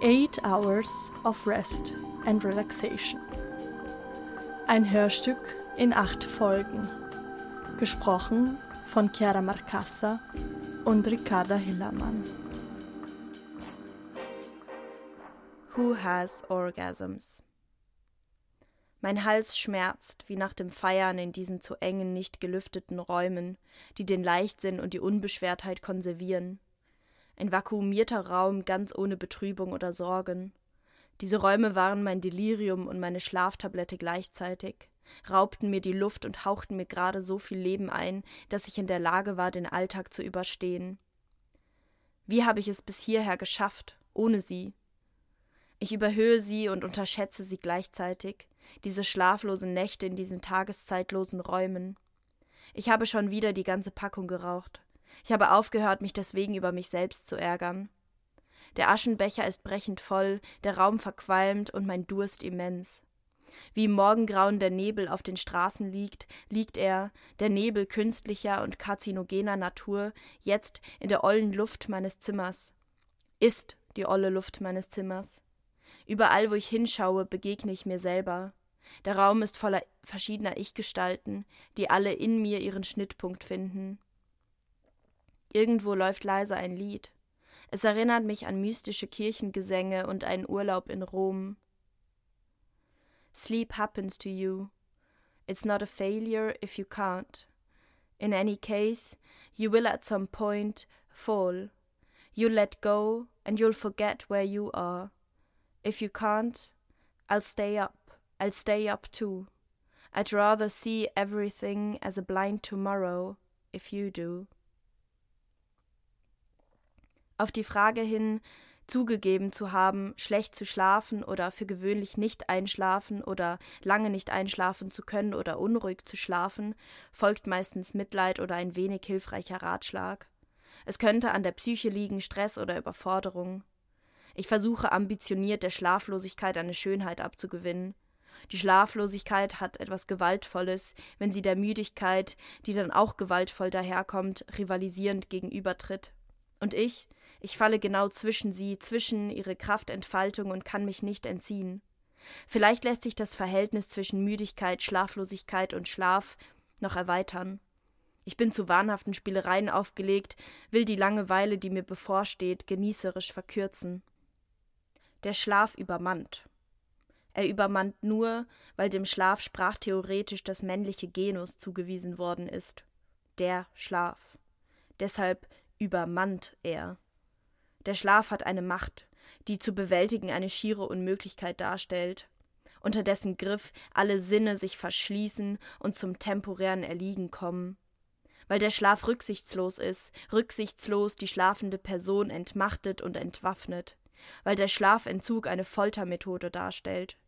Eight Hours of Rest and Relaxation. Ein Hörstück in acht Folgen. Gesprochen von Chiara Marcassa und Ricarda Hillermann. Who has orgasms? Mein Hals schmerzt, wie nach dem Feiern in diesen zu engen, nicht gelüfteten Räumen, die den Leichtsinn und die Unbeschwertheit konservieren. Ein vakuumierter Raum ganz ohne Betrübung oder Sorgen. Diese Räume waren mein Delirium und meine Schlaftablette gleichzeitig, raubten mir die Luft und hauchten mir gerade so viel Leben ein, dass ich in der Lage war, den Alltag zu überstehen. Wie habe ich es bis hierher geschafft, ohne sie? Ich überhöhe sie und unterschätze sie gleichzeitig, diese schlaflosen Nächte in diesen tageszeitlosen Räumen. Ich habe schon wieder die ganze Packung geraucht. Ich habe aufgehört, mich deswegen über mich selbst zu ärgern. Der Aschenbecher ist brechend voll, der Raum verqualmt und mein Durst immens. Wie im Morgengrauen der Nebel auf den Straßen liegt, liegt er, der Nebel künstlicher und karzinogener Natur, jetzt in der ollen Luft meines Zimmers. Ist die olle Luft meines Zimmers. Überall, wo ich hinschaue, begegne ich mir selber. Der Raum ist voller verschiedener Ich-Gestalten, die alle in mir ihren Schnittpunkt finden. Irgendwo läuft leise ein Lied. Es erinnert mich an mystische Kirchengesänge und einen Urlaub in Rom. Sleep happens to you. It's not a failure if you can't. In any case, you will at some point fall. You'll let go and you'll forget where you are. If you can't, I'll stay up. I'll stay up too. I'd rather see everything as a blind tomorrow, if you do. Auf die Frage hin, zugegeben zu haben, schlecht zu schlafen oder für gewöhnlich nicht einschlafen oder lange nicht einschlafen zu können oder unruhig zu schlafen, folgt meistens Mitleid oder ein wenig hilfreicher Ratschlag. Es könnte an der Psyche liegen, Stress oder Überforderung. Ich versuche ambitioniert der Schlaflosigkeit eine Schönheit abzugewinnen. Die Schlaflosigkeit hat etwas Gewaltvolles, wenn sie der Müdigkeit, die dann auch gewaltvoll daherkommt, rivalisierend gegenübertritt. Und ich, ich falle genau zwischen sie, zwischen ihre Kraftentfaltung und kann mich nicht entziehen. Vielleicht lässt sich das Verhältnis zwischen Müdigkeit, Schlaflosigkeit und Schlaf noch erweitern. Ich bin zu wahnhaften Spielereien aufgelegt, will die Langeweile, die mir bevorsteht, genießerisch verkürzen. Der Schlaf übermannt. Er übermannt nur, weil dem Schlaf sprachtheoretisch das männliche Genus zugewiesen worden ist. Der Schlaf. Deshalb übermannt er. Der Schlaf hat eine Macht, die zu bewältigen eine schiere Unmöglichkeit darstellt, unter dessen Griff alle Sinne sich verschließen und zum temporären Erliegen kommen. Weil der Schlaf rücksichtslos ist, rücksichtslos die schlafende Person entmachtet und entwaffnet, weil der Schlafentzug eine Foltermethode darstellt.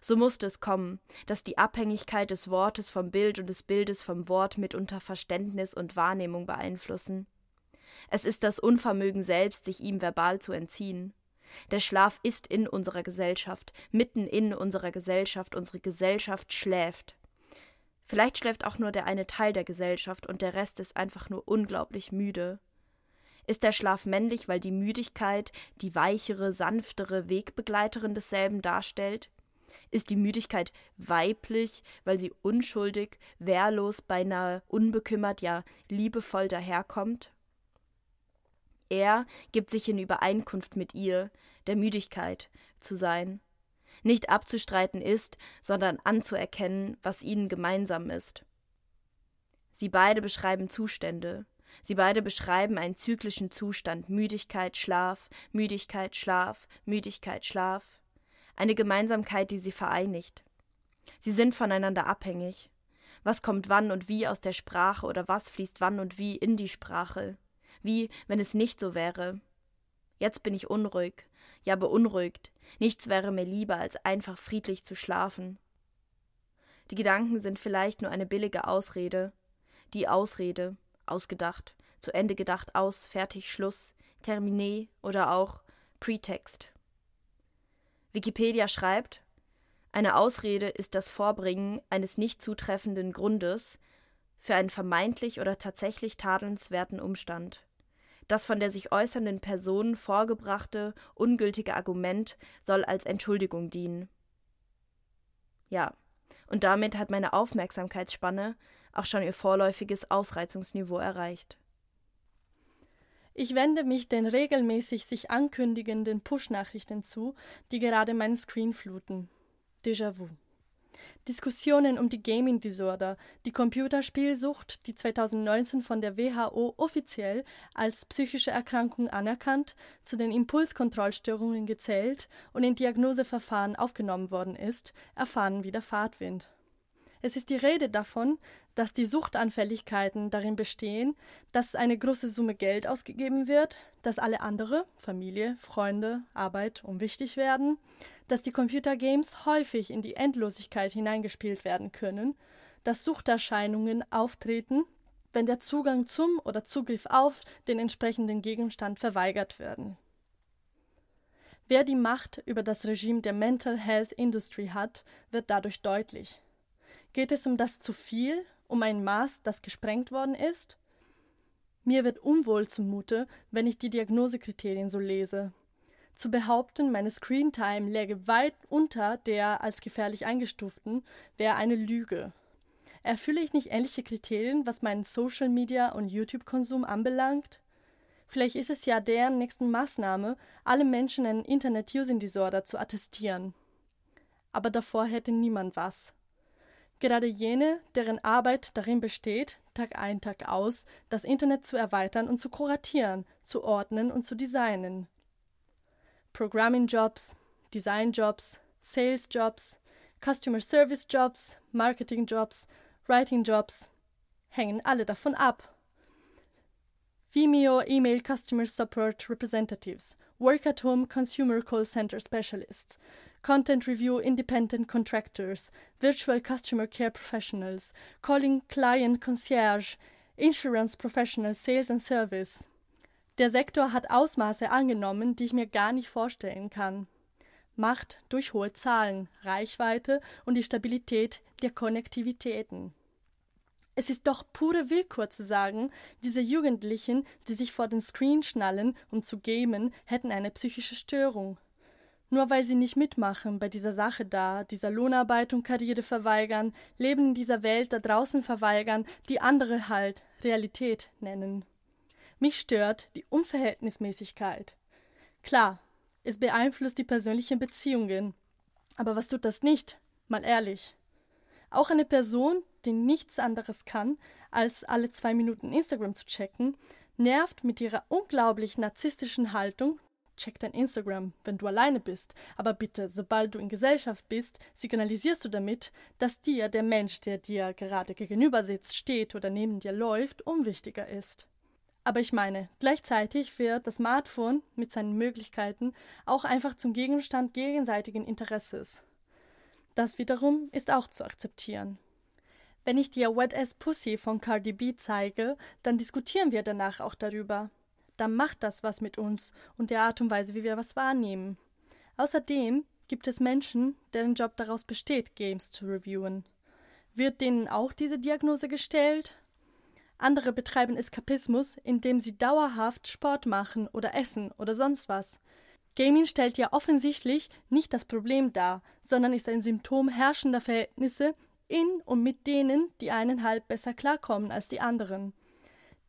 So musste es kommen, dass die Abhängigkeit des Wortes vom Bild und des Bildes vom Wort mitunter Verständnis und Wahrnehmung beeinflussen. Es ist das Unvermögen selbst, sich ihm verbal zu entziehen. Der Schlaf ist in unserer Gesellschaft, mitten in unserer Gesellschaft, unsere Gesellschaft schläft. Vielleicht schläft auch nur der eine Teil der Gesellschaft und der Rest ist einfach nur unglaublich müde. Ist der Schlaf männlich, weil die Müdigkeit die weichere, sanftere Wegbegleiterin desselben darstellt? Ist die Müdigkeit weiblich, weil sie unschuldig, wehrlos, beinahe unbekümmert, ja liebevoll daherkommt? Er gibt sich in Übereinkunft mit ihr, der Müdigkeit, zu sein. Nicht abzustreiten ist, sondern anzuerkennen, was ihnen gemeinsam ist. Sie beide beschreiben Zustände. Sie beide beschreiben einen zyklischen Zustand Müdigkeit, Schlaf, Müdigkeit, Schlaf, Müdigkeit, Schlaf. Eine Gemeinsamkeit, die sie vereinigt. Sie sind voneinander abhängig. Was kommt wann und wie aus der Sprache oder was fließt wann und wie in die Sprache? Wie wenn es nicht so wäre. Jetzt bin ich unruhig, ja beunruhigt, nichts wäre mir lieber, als einfach friedlich zu schlafen. Die Gedanken sind vielleicht nur eine billige Ausrede, die Ausrede, ausgedacht, zu Ende gedacht aus, fertig, Schluss, terminé oder auch Pretext. Wikipedia schreibt, eine Ausrede ist das Vorbringen eines nicht zutreffenden Grundes für einen vermeintlich oder tatsächlich tadelnswerten Umstand. Das von der sich äußernden Person vorgebrachte, ungültige Argument soll als Entschuldigung dienen. Ja, und damit hat meine Aufmerksamkeitsspanne auch schon ihr vorläufiges Ausreizungsniveau erreicht. Ich wende mich den regelmäßig sich ankündigenden Push-Nachrichten zu, die gerade meinen Screen fluten. Déjà-vu. Diskussionen um die Gaming Disorder, die Computerspielsucht, die 2019 von der WHO offiziell als psychische Erkrankung anerkannt, zu den Impulskontrollstörungen gezählt und in Diagnoseverfahren aufgenommen worden ist, erfahren wieder Fahrtwind. Es ist die Rede davon, dass die Suchtanfälligkeiten darin bestehen, dass eine große Summe Geld ausgegeben wird, dass alle andere, Familie, Freunde, Arbeit unwichtig werden, dass die Computergames häufig in die Endlosigkeit hineingespielt werden können, dass Suchterscheinungen auftreten, wenn der Zugang zum oder Zugriff auf den entsprechenden Gegenstand verweigert werden. Wer die Macht über das Regime der Mental Health Industry hat, wird dadurch deutlich. Geht es um das zu viel, um ein Maß, das gesprengt worden ist? Mir wird unwohl zumute, wenn ich die Diagnosekriterien so lese. Zu behaupten, meine Screentime läge weit unter der als gefährlich eingestuften, wäre eine Lüge. Erfülle ich nicht ähnliche Kriterien, was meinen Social Media und YouTube-Konsum anbelangt? Vielleicht ist es ja deren nächsten Maßnahme, alle Menschen ein Internet-Using-Disorder zu attestieren. Aber davor hätte niemand was. Gerade jene, deren Arbeit darin besteht, Tag ein, Tag aus, das Internet zu erweitern und zu kuratieren, zu ordnen und zu designen. Programming-Jobs, Design-Jobs, Sales-Jobs, Customer Service-Jobs, Marketing-Jobs, Writing-Jobs hängen alle davon ab. Vimeo Email Customer Support Representatives, Work at Home Consumer Call Center Specialists, Content Review Independent Contractors, Virtual Customer Care Professionals, Calling Client Concierge, Insurance Professional Sales and Service. Der Sektor hat Ausmaße angenommen, die ich mir gar nicht vorstellen kann. Macht durch hohe Zahlen, Reichweite und die Stabilität der Konnektivitäten. Es ist doch pure Willkür zu sagen, diese Jugendlichen, die sich vor den Screen schnallen, um zu gamen, hätten eine psychische Störung. Nur weil sie nicht mitmachen bei dieser Sache da, dieser Lohnarbeit und Karriere verweigern, Leben in dieser Welt da draußen verweigern, die andere halt Realität nennen. Mich stört die Unverhältnismäßigkeit. Klar, es beeinflusst die persönlichen Beziehungen. Aber was tut das nicht? Mal ehrlich. Auch eine Person, die nichts anderes kann, als alle zwei Minuten Instagram zu checken, nervt mit ihrer unglaublich narzisstischen Haltung check dein Instagram, wenn du alleine bist. Aber bitte, sobald du in Gesellschaft bist, signalisierst du damit, dass dir der Mensch, der dir gerade gegenüber sitzt, steht oder neben dir läuft, unwichtiger ist. Aber ich meine, gleichzeitig wird das Smartphone mit seinen Möglichkeiten auch einfach zum Gegenstand gegenseitigen Interesses. Das wiederum ist auch zu akzeptieren. Wenn ich dir Wet Ass Pussy von Cardi B zeige, dann diskutieren wir danach auch darüber dann macht das was mit uns und der Art und Weise, wie wir was wahrnehmen. Außerdem gibt es Menschen, deren Job daraus besteht, Games zu reviewen. Wird denen auch diese Diagnose gestellt? Andere betreiben Eskapismus, indem sie dauerhaft Sport machen oder essen oder sonst was. Gaming stellt ja offensichtlich nicht das Problem dar, sondern ist ein Symptom herrschender Verhältnisse in und mit denen, die einen halb besser klarkommen als die anderen.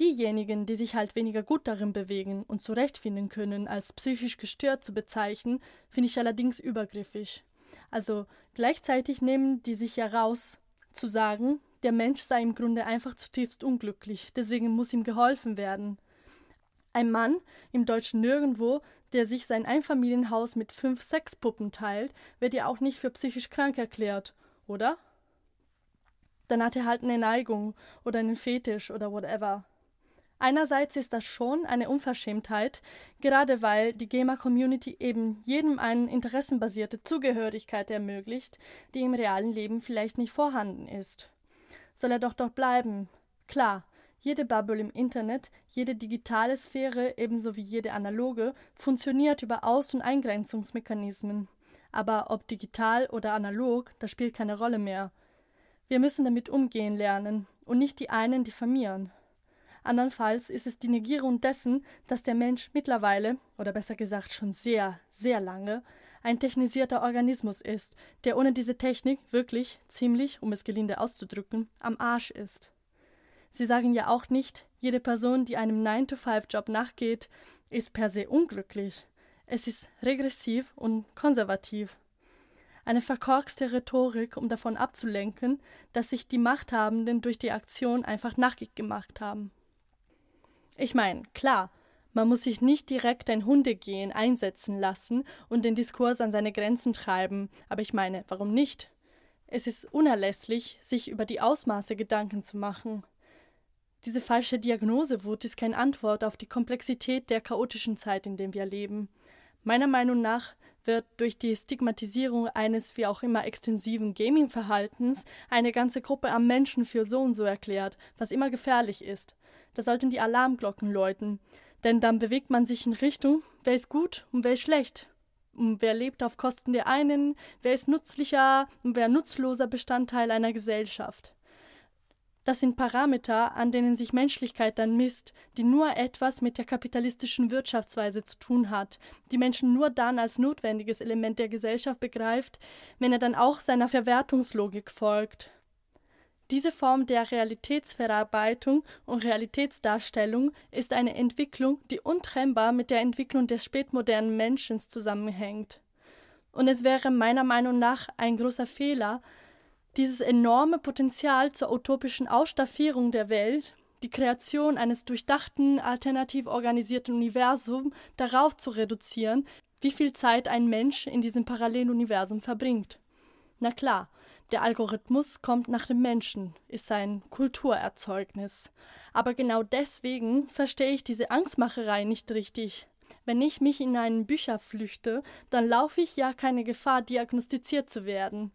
Diejenigen, die sich halt weniger gut darin bewegen und zurechtfinden können, als psychisch gestört zu bezeichnen, finde ich allerdings übergriffig. Also gleichzeitig nehmen die sich ja raus, zu sagen, der Mensch sei im Grunde einfach zutiefst unglücklich, deswegen muss ihm geholfen werden. Ein Mann im deutschen Nirgendwo, der sich sein Einfamilienhaus mit fünf Sexpuppen teilt, wird ja auch nicht für psychisch krank erklärt, oder? Dann hat er halt eine Neigung oder einen Fetisch oder whatever. Einerseits ist das schon eine Unverschämtheit, gerade weil die Gamer-Community eben jedem eine interessenbasierte Zugehörigkeit ermöglicht, die im realen Leben vielleicht nicht vorhanden ist. Soll er doch dort bleiben? Klar, jede Bubble im Internet, jede digitale Sphäre ebenso wie jede analoge funktioniert über Aus- und Eingrenzungsmechanismen. Aber ob digital oder analog, das spielt keine Rolle mehr. Wir müssen damit umgehen lernen und nicht die einen diffamieren. Andernfalls ist es die Negierung dessen, dass der Mensch mittlerweile, oder besser gesagt schon sehr, sehr lange, ein technisierter Organismus ist, der ohne diese Technik wirklich ziemlich, um es gelinde auszudrücken, am Arsch ist. Sie sagen ja auch nicht, jede Person, die einem 9-to-5-Job nachgeht, ist per se unglücklich. Es ist regressiv und konservativ. Eine verkorkste Rhetorik, um davon abzulenken, dass sich die Machthabenden durch die Aktion einfach nackig gemacht haben. Ich meine, klar, man muss sich nicht direkt ein Hundegehen einsetzen lassen und den Diskurs an seine Grenzen treiben, aber ich meine, warum nicht? Es ist unerlässlich, sich über die Ausmaße Gedanken zu machen. Diese falsche Diagnosewut ist keine Antwort auf die Komplexität der chaotischen Zeit, in der wir leben. Meiner Meinung nach wird durch die Stigmatisierung eines wie auch immer extensiven Gaming-Verhaltens eine ganze Gruppe am Menschen für so und so erklärt, was immer gefährlich ist. Da sollten die Alarmglocken läuten, denn dann bewegt man sich in Richtung, wer ist gut und wer ist schlecht. Und wer lebt auf Kosten der einen, wer ist nützlicher und wer nutzloser Bestandteil einer Gesellschaft. Das sind Parameter, an denen sich Menschlichkeit dann misst, die nur etwas mit der kapitalistischen Wirtschaftsweise zu tun hat, die Menschen nur dann als notwendiges Element der Gesellschaft begreift, wenn er dann auch seiner Verwertungslogik folgt. Diese Form der Realitätsverarbeitung und Realitätsdarstellung ist eine Entwicklung, die untrennbar mit der Entwicklung des spätmodernen Menschen zusammenhängt. Und es wäre meiner Meinung nach ein großer Fehler, dieses enorme Potenzial zur utopischen Ausstaffierung der Welt, die Kreation eines durchdachten, alternativ organisierten Universums darauf zu reduzieren, wie viel Zeit ein Mensch in diesem Paralleluniversum verbringt. Na klar, der Algorithmus kommt nach dem Menschen, ist sein Kulturerzeugnis. Aber genau deswegen verstehe ich diese Angstmacherei nicht richtig. Wenn ich mich in einen Bücher flüchte, dann laufe ich ja keine Gefahr, diagnostiziert zu werden.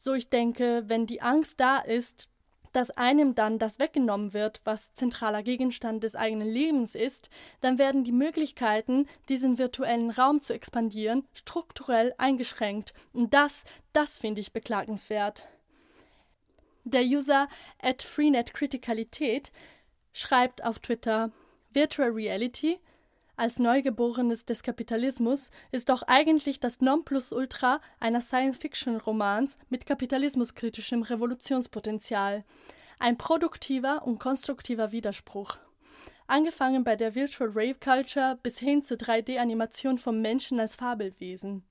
So ich denke, wenn die Angst da ist, dass einem dann das weggenommen wird, was zentraler Gegenstand des eigenen Lebens ist, dann werden die Möglichkeiten, diesen virtuellen Raum zu expandieren, strukturell eingeschränkt. Und das, das finde ich beklagenswert. Der User at Freenet Criticalität schreibt auf Twitter Virtual Reality als Neugeborenes des Kapitalismus ist doch eigentlich das Nonplusultra einer Science-Fiction-Romans mit kapitalismuskritischem Revolutionspotenzial. Ein produktiver und konstruktiver Widerspruch. Angefangen bei der Virtual Rave Culture bis hin zur 3D-Animation vom Menschen als Fabelwesen.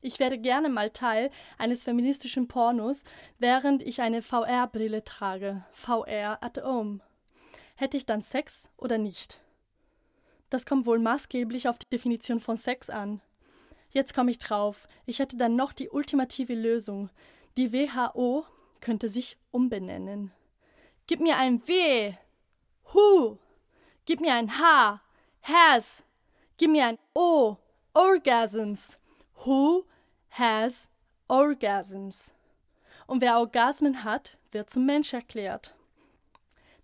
Ich wäre gerne mal Teil eines feministischen Pornos, während ich eine VR-Brille trage. VR at home. Hätte ich dann Sex oder nicht? Das kommt wohl maßgeblich auf die Definition von Sex an. Jetzt komme ich drauf. Ich hätte dann noch die ultimative Lösung. Die WHO könnte sich umbenennen. Gib mir ein W. Hu. Gib mir ein H. Has. Gib mir ein O. Orgasms. Who has orgasms? Und wer Orgasmen hat, wird zum Mensch erklärt.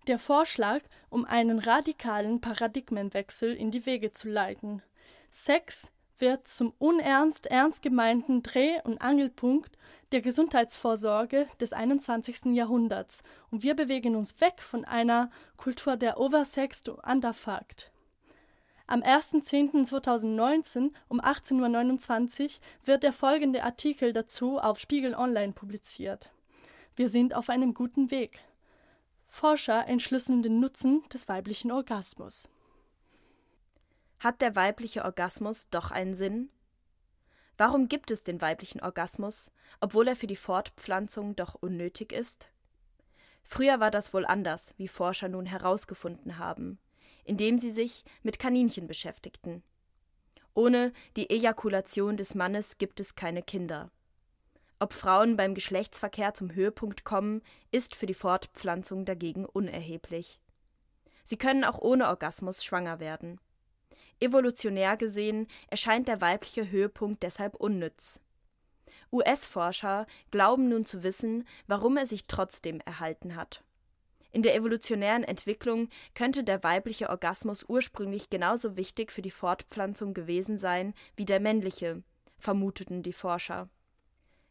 Der Vorschlag, um einen radikalen Paradigmenwechsel in die Wege zu leiten. Sex wird zum unernst ernst gemeinten Dreh- und Angelpunkt der Gesundheitsvorsorge des 21. Jahrhunderts und wir bewegen uns weg von einer Kultur der Oversexed und Underfucked. Am 1.10.2019 um 18.29 Uhr wird der folgende Artikel dazu auf Spiegel Online publiziert. Wir sind auf einem guten Weg. Forscher entschlüsseln den Nutzen des weiblichen Orgasmus. Hat der weibliche Orgasmus doch einen Sinn? Warum gibt es den weiblichen Orgasmus, obwohl er für die Fortpflanzung doch unnötig ist? Früher war das wohl anders, wie Forscher nun herausgefunden haben, indem sie sich mit Kaninchen beschäftigten. Ohne die Ejakulation des Mannes gibt es keine Kinder. Ob Frauen beim Geschlechtsverkehr zum Höhepunkt kommen, ist für die Fortpflanzung dagegen unerheblich. Sie können auch ohne Orgasmus schwanger werden. Evolutionär gesehen erscheint der weibliche Höhepunkt deshalb unnütz. US-Forscher glauben nun zu wissen, warum er sich trotzdem erhalten hat. In der evolutionären Entwicklung könnte der weibliche Orgasmus ursprünglich genauso wichtig für die Fortpflanzung gewesen sein wie der männliche, vermuteten die Forscher.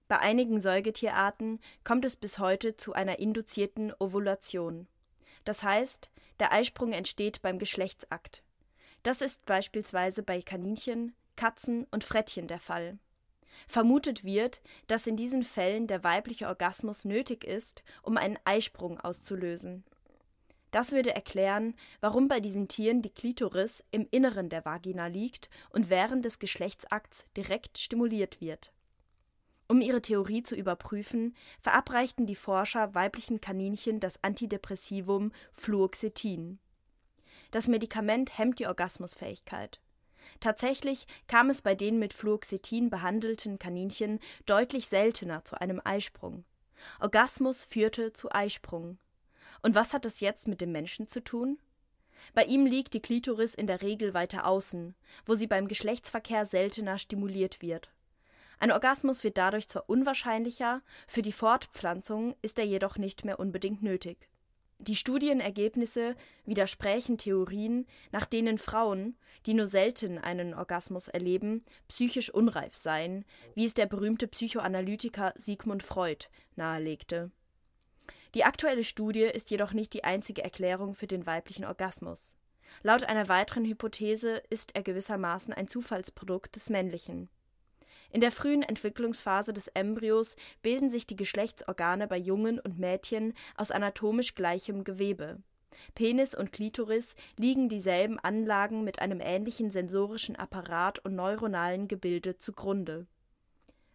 Bei einigen Säugetierarten kommt es bis heute zu einer induzierten Ovulation. Das heißt, Der Eisprung entsteht beim Geschlechtsakt. Das ist beispielsweise bei Kaninchen, Katzen und Frettchen der Fall. Vermutet wird, dass in diesen Fällen der weibliche Orgasmus nötig ist, um einen Eisprung auszulösen. Das würde erklären, warum bei diesen Tieren die Klitoris im Inneren der Vagina liegt und während des Geschlechtsakts direkt stimuliert wird. Um ihre Theorie zu überprüfen, verabreichten die Forscher weiblichen Kaninchen das Antidepressivum Fluoxetin. Das Medikament hemmt die Orgasmusfähigkeit. Tatsächlich kam es bei den mit Fluoxetin behandelten Kaninchen deutlich seltener zu einem Eisprung. Orgasmus führte zu Eisprung. Und was hat das jetzt mit dem Menschen zu tun? Bei ihm liegt die Klitoris in der Regel weiter außen, wo sie beim Geschlechtsverkehr seltener stimuliert wird. Ein Orgasmus wird dadurch zwar unwahrscheinlicher, für die Fortpflanzung ist er jedoch nicht mehr unbedingt nötig. Die Studienergebnisse widersprechen Theorien, nach denen Frauen, die nur selten einen Orgasmus erleben, psychisch unreif seien, wie es der berühmte Psychoanalytiker Sigmund Freud nahelegte. Die aktuelle Studie ist jedoch nicht die einzige Erklärung für den weiblichen Orgasmus. Laut einer weiteren Hypothese ist er gewissermaßen ein Zufallsprodukt des Männlichen. In der frühen Entwicklungsphase des Embryos bilden sich die Geschlechtsorgane bei Jungen und Mädchen aus anatomisch gleichem Gewebe. Penis und Klitoris liegen dieselben Anlagen mit einem ähnlichen sensorischen Apparat und neuronalen Gebilde zugrunde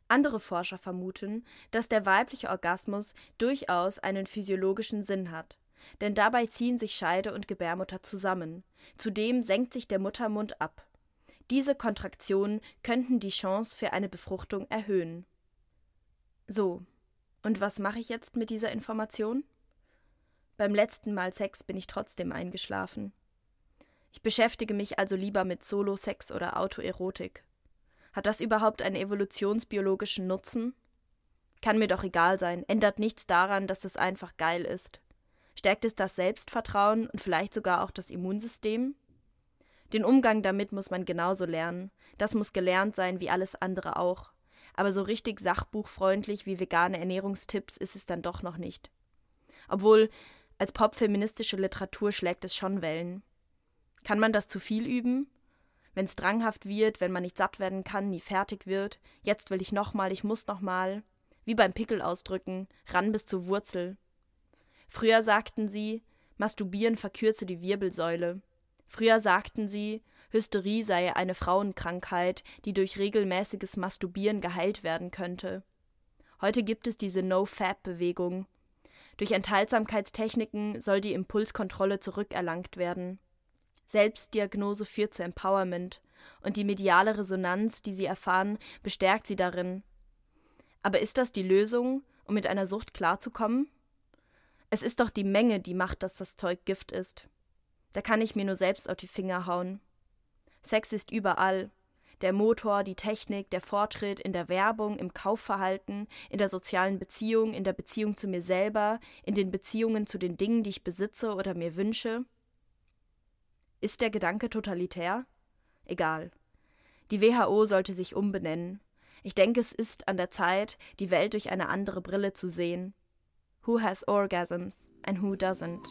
andere Forscher vermuten, dass der weibliche Orgasmus durchaus einen physiologischen Sinn hat. Denn dabei ziehen sich Scheide und Gebärmutter zusammen. Zudem senkt sich der Muttermund ab. Diese Kontraktionen könnten die Chance für eine Befruchtung erhöhen. So, und was mache ich jetzt mit dieser Information? Beim letzten Mal Sex bin ich trotzdem eingeschlafen. Ich beschäftige mich also lieber mit Solo-Sex oder Autoerotik. Hat das überhaupt einen evolutionsbiologischen Nutzen? Kann mir doch egal sein, ändert nichts daran, dass es einfach geil ist. Stärkt es das Selbstvertrauen und vielleicht sogar auch das Immunsystem? Den Umgang damit muss man genauso lernen. Das muss gelernt sein wie alles andere auch. Aber so richtig sachbuchfreundlich wie vegane Ernährungstipps ist es dann doch noch nicht. Obwohl, als popfeministische Literatur schlägt es schon Wellen. Kann man das zu viel üben? wenn es dranghaft wird, wenn man nicht satt werden kann, nie fertig wird, jetzt will ich nochmal, ich muss nochmal, wie beim Pickel ausdrücken, ran bis zur Wurzel. Früher sagten sie, Masturbieren verkürze die Wirbelsäule. Früher sagten sie, Hysterie sei eine Frauenkrankheit, die durch regelmäßiges Masturbieren geheilt werden könnte. Heute gibt es diese No-Fab-Bewegung. Durch Enthaltsamkeitstechniken soll die Impulskontrolle zurückerlangt werden. Selbstdiagnose führt zu Empowerment und die mediale Resonanz, die sie erfahren, bestärkt sie darin. Aber ist das die Lösung, um mit einer Sucht klarzukommen? Es ist doch die Menge, die macht, dass das Zeug Gift ist. Da kann ich mir nur selbst auf die Finger hauen. Sex ist überall. Der Motor, die Technik, der Fortschritt in der Werbung, im Kaufverhalten, in der sozialen Beziehung, in der Beziehung zu mir selber, in den Beziehungen zu den Dingen, die ich besitze oder mir wünsche. Ist der Gedanke totalitär? Egal. Die WHO sollte sich umbenennen. Ich denke, es ist an der Zeit, die Welt durch eine andere Brille zu sehen. Who has orgasms and who doesn't?